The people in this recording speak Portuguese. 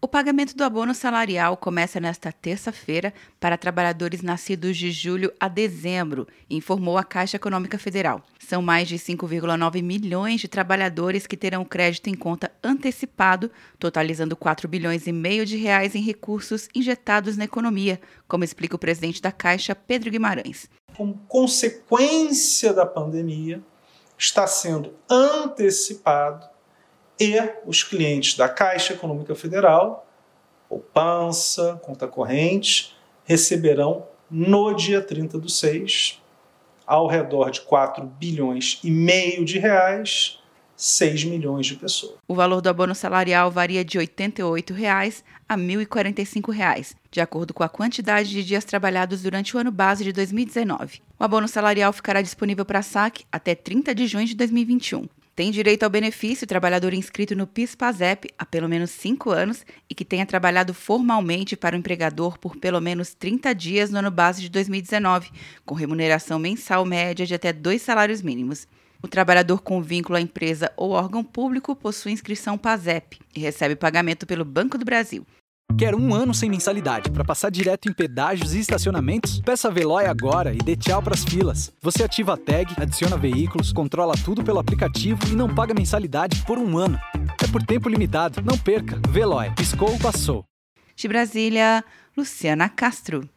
O pagamento do abono salarial começa nesta terça-feira para trabalhadores nascidos de julho a dezembro, informou a Caixa Econômica Federal. São mais de 5,9 milhões de trabalhadores que terão crédito em conta antecipado, totalizando 4 bilhões e meio de reais em recursos injetados na economia, como explica o presidente da Caixa, Pedro Guimarães. Como consequência da pandemia, está sendo antecipado e os clientes da Caixa Econômica Federal, poupança, conta corrente, receberão no dia 30 do 6, ao redor de 4 bilhões e meio de reais, 6 milhões de pessoas. O valor do abono salarial varia de 88 reais a 1.045 reais, de acordo com a quantidade de dias trabalhados durante o ano base de 2019. O abono salarial ficará disponível para saque até 30 de junho de 2021. Tem direito ao benefício o trabalhador inscrito no PIS-PASEP há pelo menos 5 anos e que tenha trabalhado formalmente para o empregador por pelo menos 30 dias no ano base de 2019, com remuneração mensal média de até dois salários mínimos. O trabalhador com vínculo à empresa ou órgão público possui inscrição PASEP e recebe pagamento pelo Banco do Brasil. Quer um ano sem mensalidade para passar direto em pedágios e estacionamentos? Peça a Veloy agora e dê tchau para as filas. Você ativa a tag, adiciona veículos, controla tudo pelo aplicativo e não paga mensalidade por um ano. É por tempo limitado. Não perca. Veloy. Piscou, passou. De Brasília, Luciana Castro.